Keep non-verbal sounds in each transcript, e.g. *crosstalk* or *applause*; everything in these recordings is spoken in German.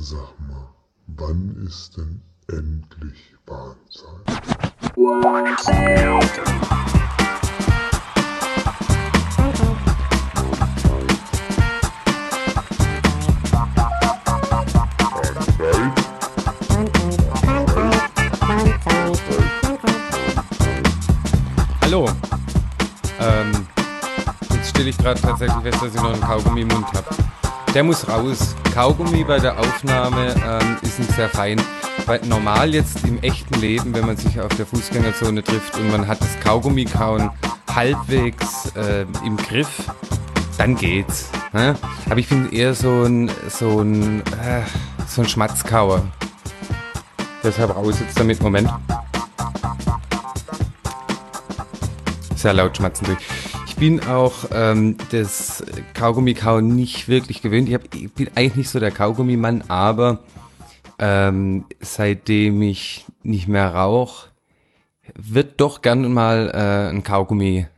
Sag mal, wann ist denn endlich Bahnzeit? Hallo. Ähm, jetzt stelle ich gerade tatsächlich fest, dass ich noch einen Kaugummi im Mund habe. Der muss raus. Kaugummi bei der Aufnahme ähm, ist nicht sehr fein. Weil normal jetzt im echten Leben, wenn man sich auf der Fußgängerzone trifft und man hat das Kaugummi-Kauen halbwegs äh, im Griff, dann geht's. Ne? Aber ich bin eher so ein, so ein, äh, so ein Schmatzkauer. Deshalb raus jetzt damit. Moment. sehr laut schmatzen durch. Ich bin auch ähm, das Kaugummi-Kauen nicht wirklich gewöhnt. Ich, hab, ich bin eigentlich nicht so der Kaugummimann, aber ähm, seitdem ich nicht mehr rauche, wird doch gern mal äh, ein Kaugummi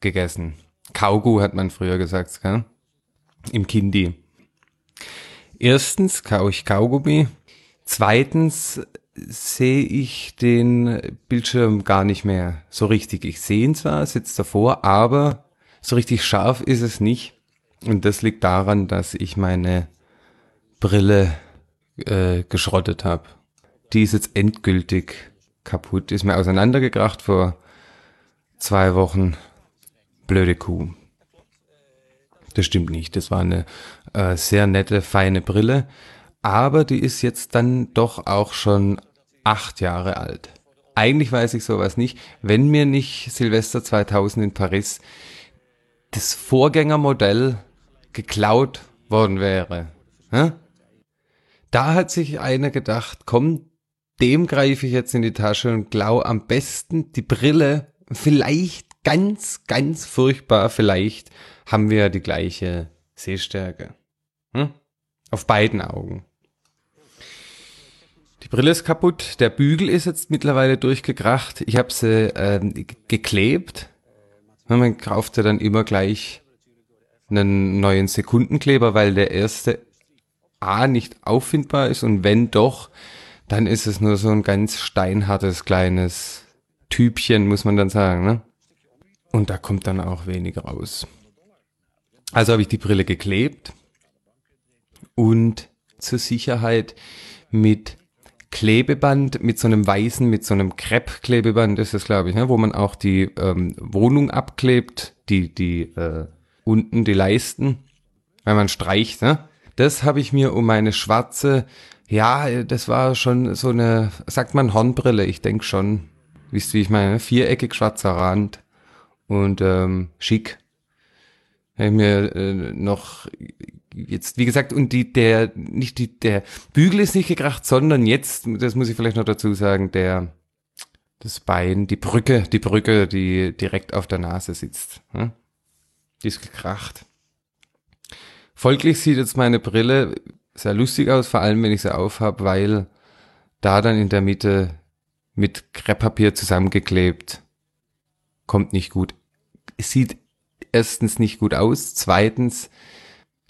gegessen. Kaugu hat man früher gesagt, gell? im Kindi. Erstens kau ich Kaugummi. Zweitens sehe ich den Bildschirm gar nicht mehr so richtig. Ich sehe ihn zwar, sitzt davor, aber so richtig scharf ist es nicht. Und das liegt daran, dass ich meine Brille äh, geschrottet habe. Die ist jetzt endgültig kaputt. Ist mir auseinandergekracht vor zwei Wochen. Blöde Kuh. Das stimmt nicht. Das war eine äh, sehr nette, feine Brille. Aber die ist jetzt dann doch auch schon acht Jahre alt. Eigentlich weiß ich sowas nicht, wenn mir nicht Silvester 2000 in Paris das Vorgängermodell geklaut worden wäre. Da hat sich einer gedacht, komm, dem greife ich jetzt in die Tasche und klau am besten die Brille. Vielleicht ganz, ganz furchtbar, vielleicht haben wir die gleiche Sehstärke. Hm? Auf beiden Augen. Die Brille ist kaputt, der Bügel ist jetzt mittlerweile durchgekracht. Ich habe sie ähm, geklebt. Man kauft ja dann immer gleich einen neuen Sekundenkleber, weil der erste A nicht auffindbar ist und wenn doch, dann ist es nur so ein ganz steinhartes kleines Typchen, muss man dann sagen. Ne? Und da kommt dann auch wenig raus. Also habe ich die Brille geklebt und zur Sicherheit mit Klebeband mit so einem weißen, mit so einem Krepp-Klebeband ist es, glaube ich, ne, wo man auch die ähm, Wohnung abklebt, die, die äh, unten die Leisten, wenn man streicht, ne? Das habe ich mir um meine schwarze, ja, das war schon so eine, sagt man Hornbrille, ich denk schon, wisst wie ich meine, viereckig schwarzer Rand und ähm, schick. Habe ich mir äh, noch jetzt, wie gesagt, und die, der, nicht die, der Bügel ist nicht gekracht, sondern jetzt, das muss ich vielleicht noch dazu sagen, der, das Bein, die Brücke, die Brücke, die direkt auf der Nase sitzt. Hm? Die ist gekracht. Folglich sieht jetzt meine Brille sehr lustig aus, vor allem wenn ich sie aufhab, weil da dann in der Mitte mit Krepppapier zusammengeklebt kommt nicht gut. Es sieht erstens nicht gut aus, zweitens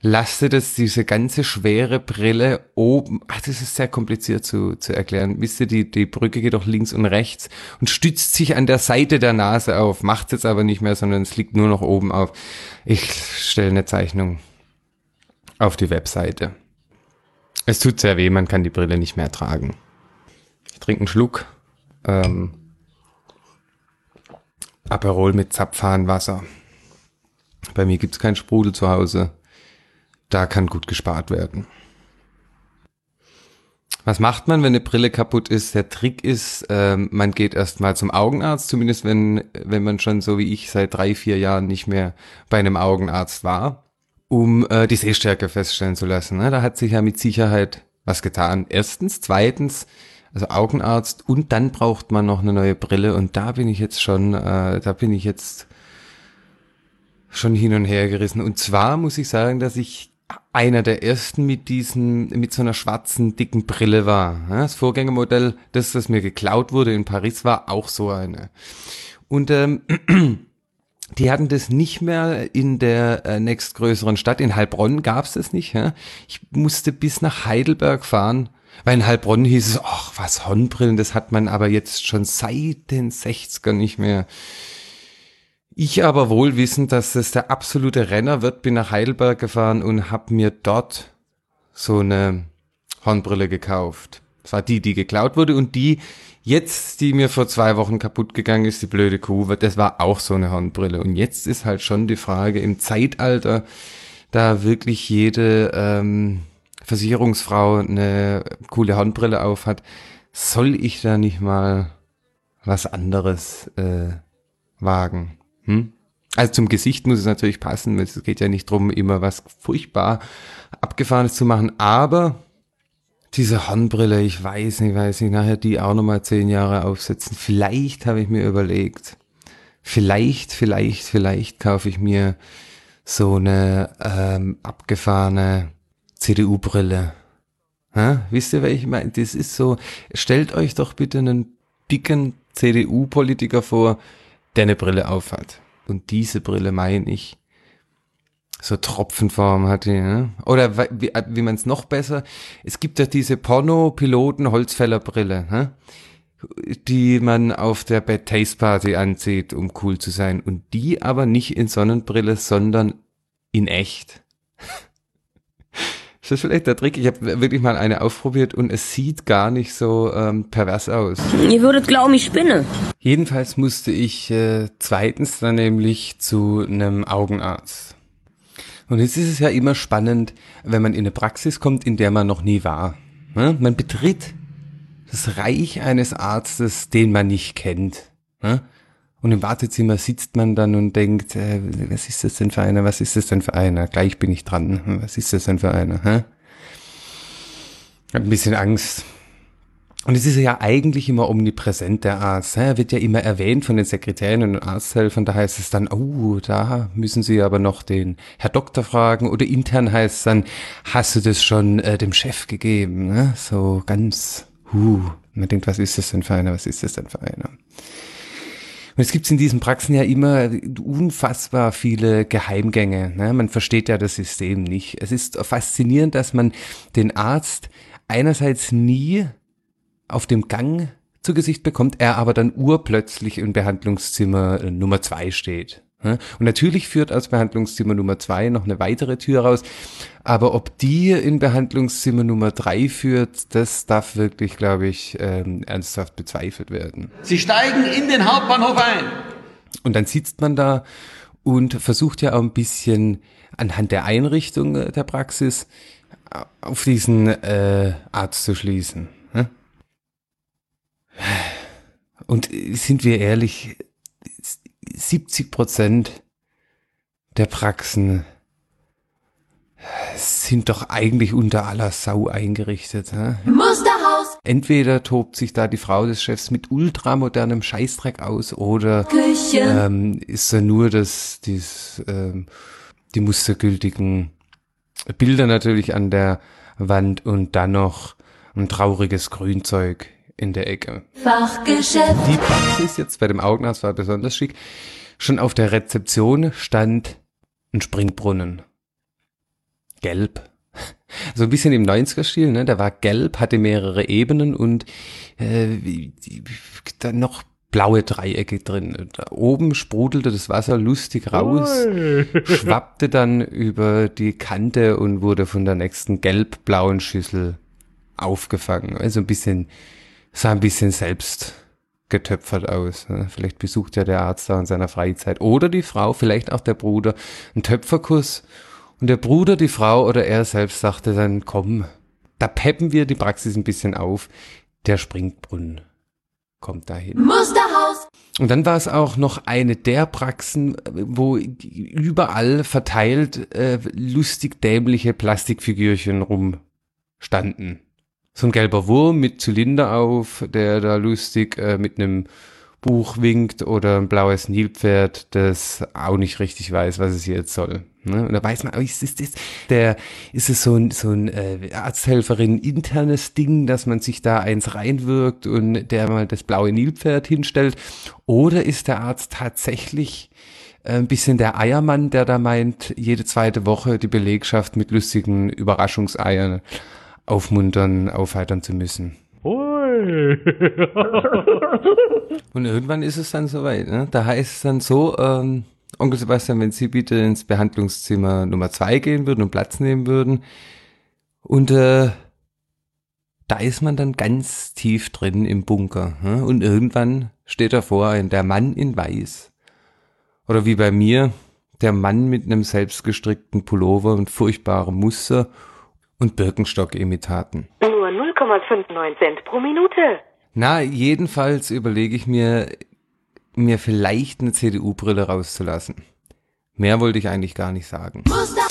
lastet es diese ganze schwere Brille oben, ach, das ist sehr kompliziert zu, zu erklären. Wisst ihr, die, die Brücke geht doch links und rechts und stützt sich an der Seite der Nase auf, macht jetzt aber nicht mehr, sondern es liegt nur noch oben auf. Ich stelle eine Zeichnung auf die Webseite. Es tut sehr weh, man kann die Brille nicht mehr tragen. Ich trinke einen Schluck. Ähm, Aperol mit Zapfhahnwasser. Bei mir gibt's kein Sprudel zu Hause da kann gut gespart werden. Was macht man, wenn eine Brille kaputt ist? Der Trick ist, ähm, man geht erstmal zum Augenarzt, zumindest wenn, wenn man schon so wie ich seit drei, vier Jahren nicht mehr bei einem Augenarzt war, um äh, die Sehstärke feststellen zu lassen. Ne? Da hat sich ja mit Sicherheit was getan. Erstens, zweitens, also Augenarzt und dann braucht man noch eine neue Brille und da bin ich jetzt schon, äh, da bin ich jetzt schon hin und her gerissen. Und zwar muss ich sagen, dass ich einer der ersten mit diesen, mit so einer schwarzen, dicken Brille war. Das Vorgängermodell, das, das mir geklaut wurde in Paris, war auch so eine. Und ähm, *clears throat* die hatten das nicht mehr in der äh, nächstgrößeren Stadt. In Heilbronn gab's das nicht. Ja? Ich musste bis nach Heidelberg fahren, weil in Heilbronn hieß es, ach, was Hornbrillen, das hat man aber jetzt schon seit den 60ern nicht mehr. Ich aber wohl wissend, dass es der absolute Renner wird, bin nach Heidelberg gefahren und hab mir dort so eine Hornbrille gekauft. Das war die, die geklaut wurde und die jetzt, die mir vor zwei Wochen kaputt gegangen ist, die blöde Kuh, das war auch so eine Hornbrille. Und jetzt ist halt schon die Frage im Zeitalter, da wirklich jede ähm, Versicherungsfrau eine coole Hornbrille auf hat, soll ich da nicht mal was anderes äh, wagen? Hm? Also zum Gesicht muss es natürlich passen, es geht ja nicht drum, immer was furchtbar Abgefahrenes zu machen, aber diese Hornbrille, ich weiß nicht, weiß nicht, nachher die auch nochmal zehn Jahre aufsetzen. Vielleicht habe ich mir überlegt, vielleicht, vielleicht, vielleicht kaufe ich mir so eine ähm, abgefahrene CDU-Brille. Wisst ihr, welche ich meine? Das ist so, stellt euch doch bitte einen dicken CDU-Politiker vor, der eine Brille aufhat. Und diese Brille meine ich. So Tropfenform hat die, ne? Oder wie, wie man es noch besser, es gibt ja diese Porno-Piloten-Holzfällerbrille, ne? die man auf der Bad Taste Party anzieht, um cool zu sein. Und die aber nicht in Sonnenbrille, sondern in echt. *laughs* Ist das vielleicht der Trick? Ich habe wirklich mal eine ausprobiert und es sieht gar nicht so ähm, pervers aus. Ihr würdet glauben, ich spinne. Jedenfalls musste ich äh, zweitens dann nämlich zu einem Augenarzt. Und jetzt ist es ja immer spannend, wenn man in eine Praxis kommt, in der man noch nie war. Ne? Man betritt das Reich eines Arztes, den man nicht kennt. Ne? Und im Wartezimmer sitzt man dann und denkt, äh, was ist das denn für einer, was ist das denn für einer? Gleich bin ich dran, was ist das denn für einer? Hä? Hab ein bisschen Angst. Und es ist ja eigentlich immer omnipräsent, der Arzt. Er wird ja immer erwähnt von den Sekretären und Arzthelfern. Da heißt es dann, oh, da müssen Sie aber noch den Herr Doktor fragen. Oder intern heißt es dann, hast du das schon äh, dem Chef gegeben? Ne? So ganz, huh. Man denkt, was ist das denn für einer, was ist das denn für einer? Und es gibt in diesen Praxen ja immer unfassbar viele Geheimgänge. Ne? Man versteht ja das System nicht. Es ist faszinierend, dass man den Arzt einerseits nie auf dem Gang zu Gesicht bekommt, er aber dann urplötzlich im Behandlungszimmer äh, Nummer zwei steht. Und natürlich führt aus Behandlungszimmer Nummer zwei noch eine weitere Tür raus. Aber ob die in Behandlungszimmer Nummer drei führt, das darf wirklich, glaube ich, ähm, ernsthaft bezweifelt werden. Sie steigen in den Hauptbahnhof ein. Und dann sitzt man da und versucht ja auch ein bisschen anhand der Einrichtung äh, der Praxis äh, auf diesen äh, Arzt zu schließen. Und sind wir ehrlich, 70 Prozent der Praxen sind doch eigentlich unter aller Sau eingerichtet. Hä? Musterhaus! Entweder tobt sich da die Frau des Chefs mit ultramodernem Scheißdreck aus oder ähm, ist da nur das, dies, ähm, die mustergültigen Bilder natürlich an der Wand und dann noch ein trauriges Grünzeug in der Ecke. Fachgeschäft. Die Praxis jetzt bei dem Augenarzt war besonders schick. Schon auf der Rezeption stand ein Springbrunnen. Gelb. *laughs* So ein bisschen im 90er-Stil, ne? Der war gelb, hatte mehrere Ebenen und äh, dann noch blaue Dreiecke drin. Da oben sprudelte das Wasser lustig raus, *laughs* schwappte dann über die Kante und wurde von der nächsten gelb-blauen Schüssel aufgefangen. Also ein bisschen sah ein bisschen selbst getöpfert aus. Ne? Vielleicht besucht ja der Arzt da in seiner Freizeit. Oder die Frau, vielleicht auch der Bruder, ein Töpferkuss. Und der Bruder, die Frau oder er selbst sagte dann, komm, da peppen wir die Praxis ein bisschen auf. Der Springbrunnen kommt dahin. Musterhaus! Und dann war es auch noch eine der Praxen, wo überall verteilt äh, lustig dämliche Plastikfigürchen rumstanden so ein gelber Wurm mit Zylinder auf, der da lustig äh, mit einem Buch winkt oder ein blaues Nilpferd, das auch nicht richtig weiß, was es jetzt soll. Ne? Und da weiß man, oh, ist, ist, ist, der, ist es so ein, so ein äh, Arzthelferin internes Ding, dass man sich da eins reinwirkt und der mal das blaue Nilpferd hinstellt? Oder ist der Arzt tatsächlich ein bisschen der Eiermann, der da meint, jede zweite Woche die Belegschaft mit lustigen Überraschungseiern aufmuntern, aufheitern zu müssen. Ui. *laughs* Und irgendwann ist es dann soweit. Ne? Da heißt es dann so, ähm, Onkel Sebastian, wenn Sie bitte ins Behandlungszimmer Nummer zwei gehen würden und Platz nehmen würden. Und äh, da ist man dann ganz tief drin im Bunker. Ne? Und irgendwann steht davor ein der Mann in Weiß. Oder wie bei mir, der Mann mit einem selbstgestrickten Pullover und furchtbarem Muster und Birkenstock-Imitaten. Nur 0,59 Cent pro Minute. Na, jedenfalls überlege ich mir, mir vielleicht eine CDU-Brille rauszulassen. Mehr wollte ich eigentlich gar nicht sagen. Muster,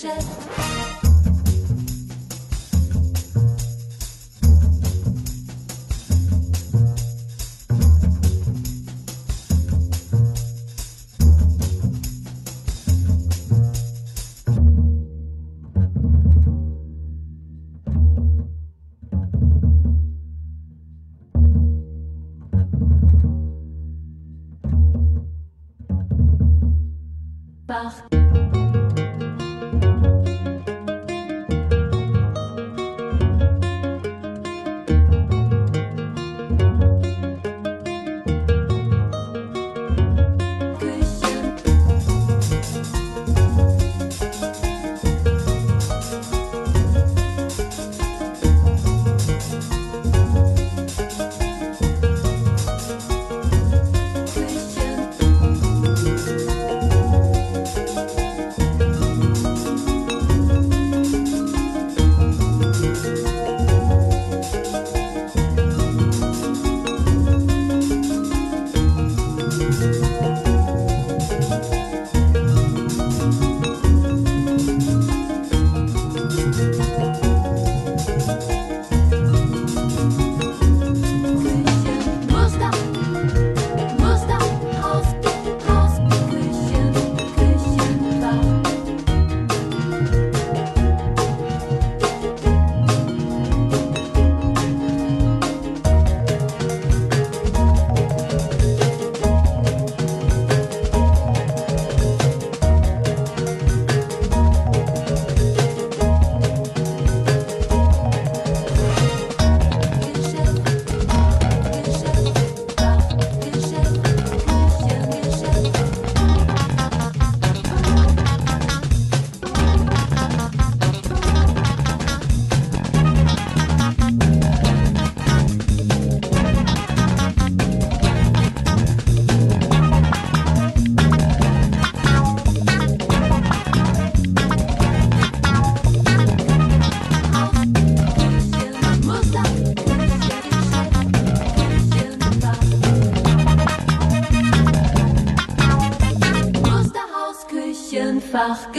Michel.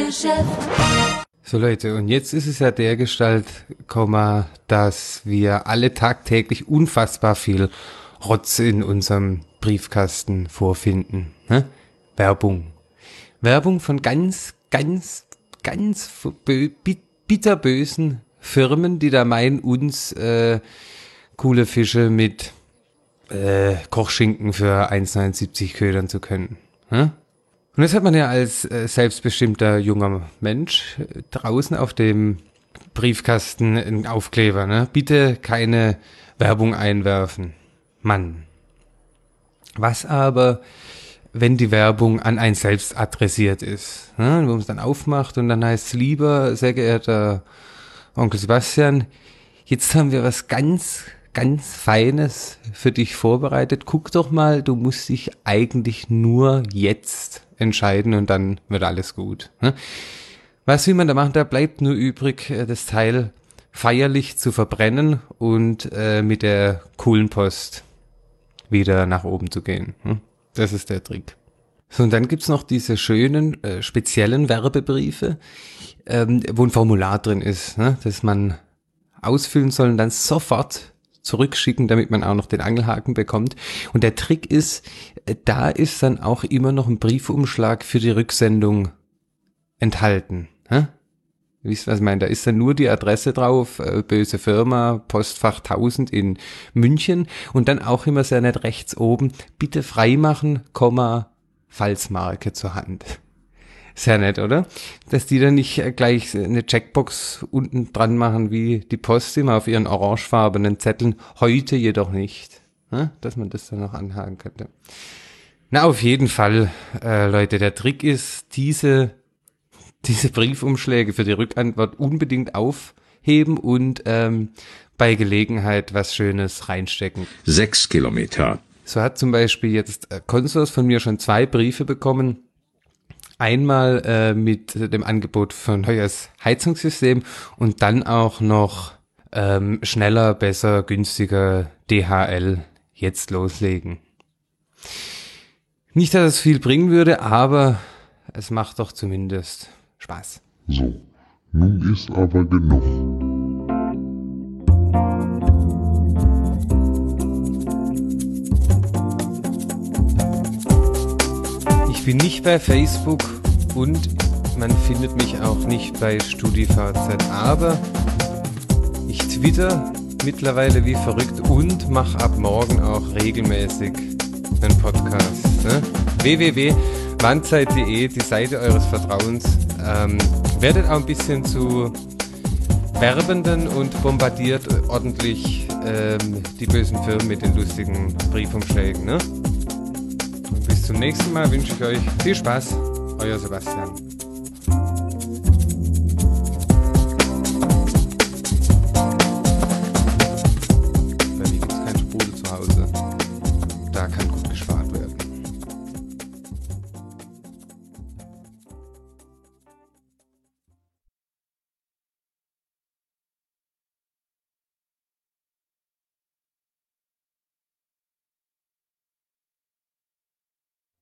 Küchenfachgeschäft. So Leute, und jetzt ist es ja der Gestalt, dass wir alle tagtäglich unfassbar viel Rotz in unserem Briefkasten vorfinden. Ne? Werbung. Werbung von ganz, ganz, ganz bö- bit- bitterbösen Firmen, die da meinen, uns äh, coole Fische mit äh, Kochschinken für 1,79 ködern zu können. Hm? Und jetzt hat man ja als äh, selbstbestimmter junger Mensch äh, draußen auf dem Briefkasten einen Aufkleber, ne? Bitte keine Werbung einwerfen. Mann. Was aber, wenn die Werbung an ein selbst adressiert ist, ne? wo man es dann aufmacht und dann heißt es lieber, sehr geehrter Onkel Sebastian, jetzt haben wir was ganz, ganz Feines für dich vorbereitet. Guck doch mal, du musst dich eigentlich nur jetzt entscheiden und dann wird alles gut. Ne? Was will man da machen? Da bleibt nur übrig, äh, das Teil feierlich zu verbrennen und äh, mit der Kohlenpost wieder nach oben zu gehen. Hm? Das ist der Trick. So, und dann gibt's noch diese schönen, äh, speziellen Werbebriefe, ähm, wo ein Formular drin ist, ne, das man ausfüllen soll und dann sofort zurückschicken, damit man auch noch den Angelhaken bekommt. Und der Trick ist, äh, da ist dann auch immer noch ein Briefumschlag für die Rücksendung enthalten. Hä? Wisst was ich meine? Da ist dann nur die Adresse drauf, äh, böse Firma, Postfach 1000 in München und dann auch immer sehr nett rechts oben, bitte freimachen, Komma, Falsmarke zur Hand. Sehr nett, oder? Dass die dann nicht äh, gleich eine Checkbox unten dran machen wie die Post immer auf ihren orangefarbenen Zetteln, heute jedoch nicht. Hä? Dass man das dann noch anhaken könnte. Na, auf jeden Fall, äh, Leute, der Trick ist, diese *laughs* diese Briefumschläge für die Rückantwort unbedingt aufheben und ähm, bei Gelegenheit was Schönes reinstecken. Sechs Kilometer. So hat zum Beispiel jetzt äh, Consors von mir schon zwei Briefe bekommen. Einmal äh, mit dem Angebot von Heuers Heizungssystem und dann auch noch ähm, schneller, besser, günstiger DHL jetzt loslegen. Nicht, dass es viel bringen würde, aber es macht doch zumindest Spaß. So, nun ist aber genug. Ich bin nicht bei Facebook und man findet mich auch nicht bei StudiVZ, aber ich twitter mittlerweile wie verrückt und mache ab morgen auch regelmäßig einen Podcast. Ne? www.wandzeit.de, die Seite eures Vertrauens. Ähm, werdet auch ein bisschen zu Werbenden und bombardiert ordentlich ähm, die bösen Firmen mit den lustigen Briefumschlägen. Ne? Bis zum nächsten Mal wünsche ich euch viel Spaß. Euer Sebastian.